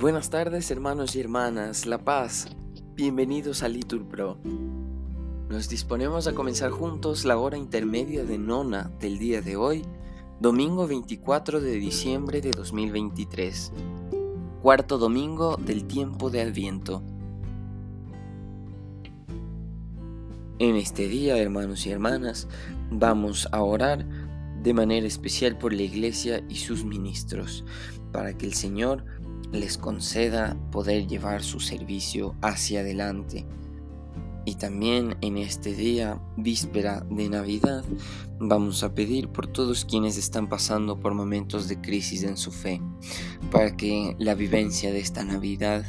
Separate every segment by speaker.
Speaker 1: Buenas tardes hermanos y hermanas, La Paz, bienvenidos a Litur Pro. Nos disponemos a comenzar juntos la hora intermedia de nona del día de hoy, domingo 24 de diciembre de 2023, cuarto domingo del tiempo de Adviento. En este día, hermanos y hermanas, vamos a orar de manera especial por la Iglesia y sus ministros, para que el Señor les conceda poder llevar su servicio hacia adelante. Y también en este día, víspera de Navidad, vamos a pedir por todos quienes están pasando por momentos de crisis en su fe, para que la vivencia de esta Navidad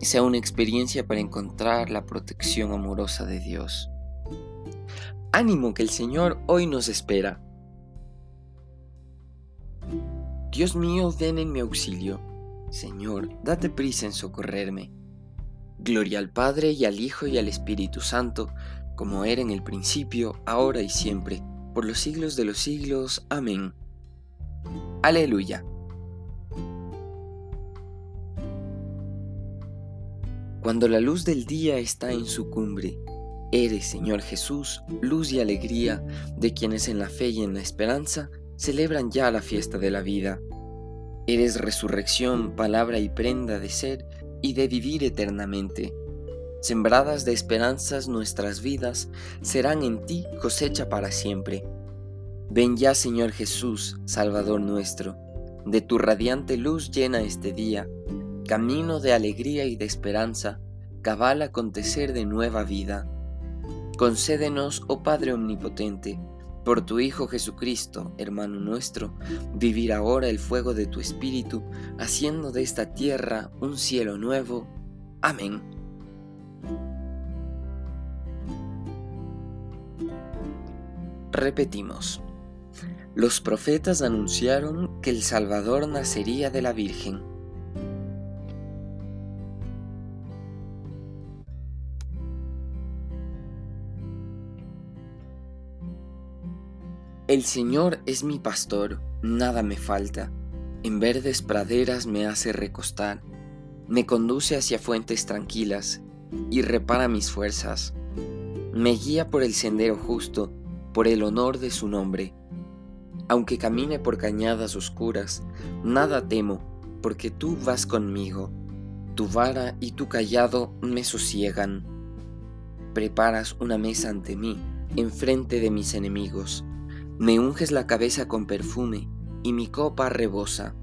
Speaker 1: sea una experiencia para encontrar la protección amorosa de Dios. Ánimo que el Señor hoy nos espera. Dios mío, ven en mi auxilio Señor, date prisa en socorrerme. Gloria al Padre y al Hijo y al Espíritu Santo, como era en el principio, ahora y siempre, por los siglos de los siglos. Amén. Aleluya. Cuando la luz del día está en su cumbre, eres, Señor Jesús, luz y alegría de quienes en la fe y en la esperanza celebran ya la fiesta de la vida. Eres resurrección, palabra y prenda de ser y de vivir eternamente. Sembradas de esperanzas nuestras vidas serán en ti cosecha para siempre. Ven ya, Señor Jesús, Salvador nuestro, de tu radiante luz llena este día, camino de alegría y de esperanza, cabal acontecer de nueva vida. Concédenos, oh Padre Omnipotente, por tu Hijo Jesucristo, hermano nuestro, vivir ahora el fuego de tu Espíritu, haciendo de esta tierra un cielo nuevo. Amén. Repetimos. Los profetas anunciaron que el Salvador nacería de la Virgen. El Señor es mi pastor, nada me falta. En verdes praderas me hace recostar, me conduce hacia fuentes tranquilas y repara mis fuerzas. Me guía por el sendero justo, por el honor de su nombre. Aunque camine por cañadas oscuras, nada temo, porque tú vas conmigo. Tu vara y tu callado me sosiegan. Preparas una mesa ante mí, enfrente de mis enemigos me unges la cabeza con perfume y mi copa rebosa.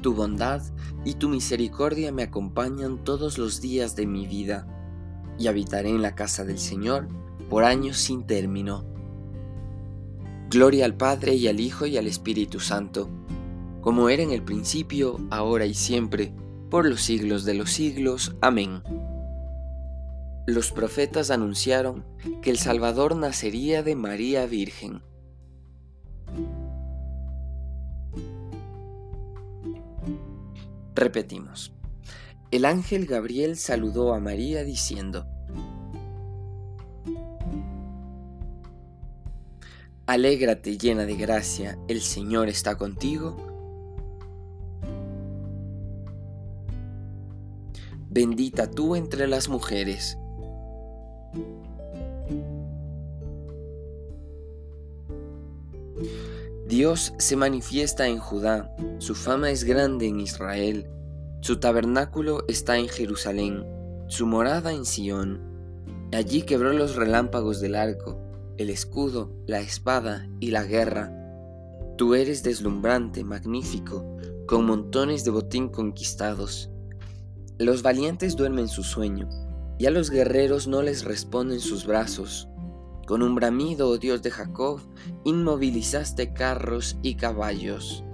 Speaker 1: Tu bondad y tu misericordia me acompañan todos los días de mi vida, y habitaré en la casa del Señor por años sin término. Gloria al Padre y al Hijo y al Espíritu Santo, como era en el principio, ahora y siempre, por los siglos de los siglos. Amén. Los profetas anunciaron que el Salvador nacería de María Virgen. Repetimos. El ángel Gabriel saludó a María diciendo, Alégrate llena de gracia, el Señor está contigo. Bendita tú entre las mujeres. Dios se manifiesta en Judá, su fama es grande en Israel, su tabernáculo está en Jerusalén, su morada en Sión. Allí quebró los relámpagos del arco, el escudo, la espada y la guerra. Tú eres deslumbrante, magnífico, con montones de botín conquistados. Los valientes duermen su sueño, y a los guerreros no les responden sus brazos. Con un bramido, oh Dios de Jacob, inmovilizaste carros y caballos.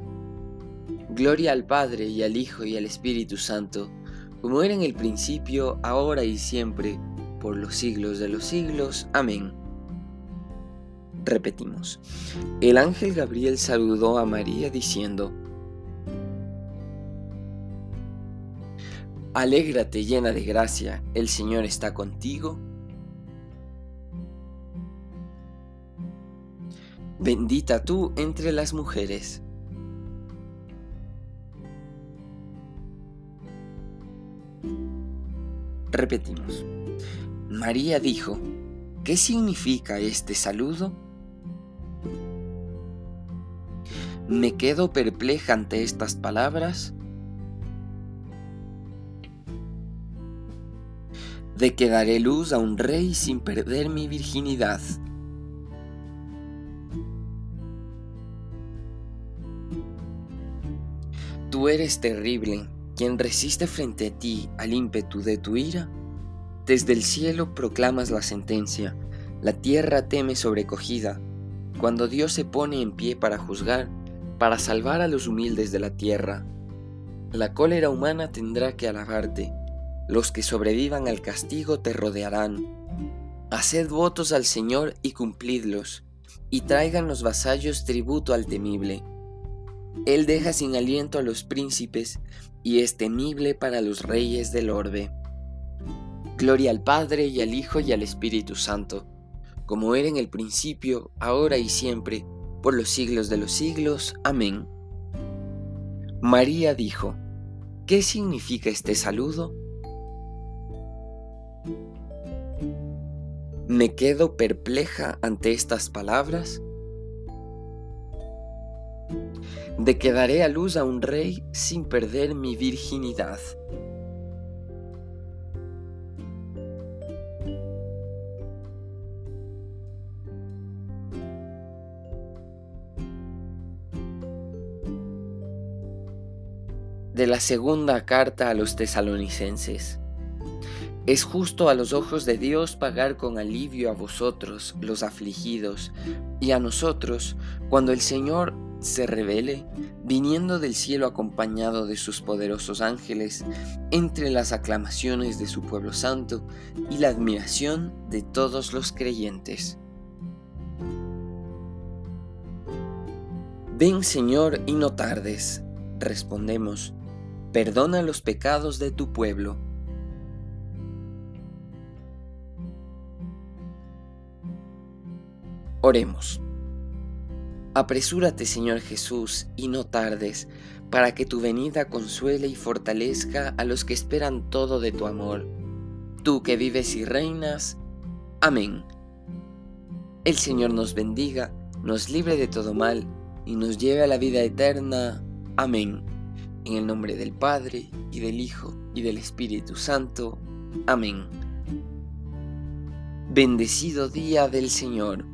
Speaker 1: Gloria al Padre y al Hijo y al Espíritu Santo, como era en el principio, ahora y siempre, por los siglos de los siglos. Amén. Repetimos. El ángel Gabriel saludó a María diciendo, Alégrate llena de gracia, el Señor está contigo Bendita tú entre las mujeres. Repetimos. María dijo, ¿qué significa este saludo? Me quedo perpleja ante estas palabras. De que daré luz a un rey sin perder mi virginidad. Tú eres terrible, quien resiste frente a ti al ímpetu de tu ira. Desde el cielo proclamas la sentencia, la tierra teme sobrecogida. Cuando Dios se pone en pie para juzgar, para salvar a los humildes de la tierra. La cólera humana tendrá que alabarte, los que sobrevivan al castigo te rodearán. Haced votos al Señor y cumplidlos, y traigan los vasallos tributo al temible. Él deja sin aliento a los príncipes, y es temible para los reyes del orbe. Gloria al Padre y al Hijo y al Espíritu Santo, como era en el principio, ahora y siempre, por los siglos de los siglos. Amén. María dijo, ¿qué significa este saludo? Me quedo perpleja ante estas palabras. De que daré a luz a un rey sin perder mi virginidad. de la segunda carta a los tesalonicenses. Es justo a los ojos de Dios pagar con alivio a vosotros, los afligidos, y a nosotros, cuando el Señor se revele, viniendo del cielo acompañado de sus poderosos ángeles, entre las aclamaciones de su pueblo santo y la admiración de todos los creyentes. Ven Señor y no tardes, respondemos, perdona los pecados de tu pueblo. Oremos. Apresúrate, Señor Jesús, y no tardes, para que tu venida consuele y fortalezca a los que esperan todo de tu amor. Tú que vives y reinas. Amén. El Señor nos bendiga, nos libre de todo mal, y nos lleve a la vida eterna. Amén. En el nombre del Padre, y del Hijo, y del Espíritu Santo. Amén. Bendecido día del Señor.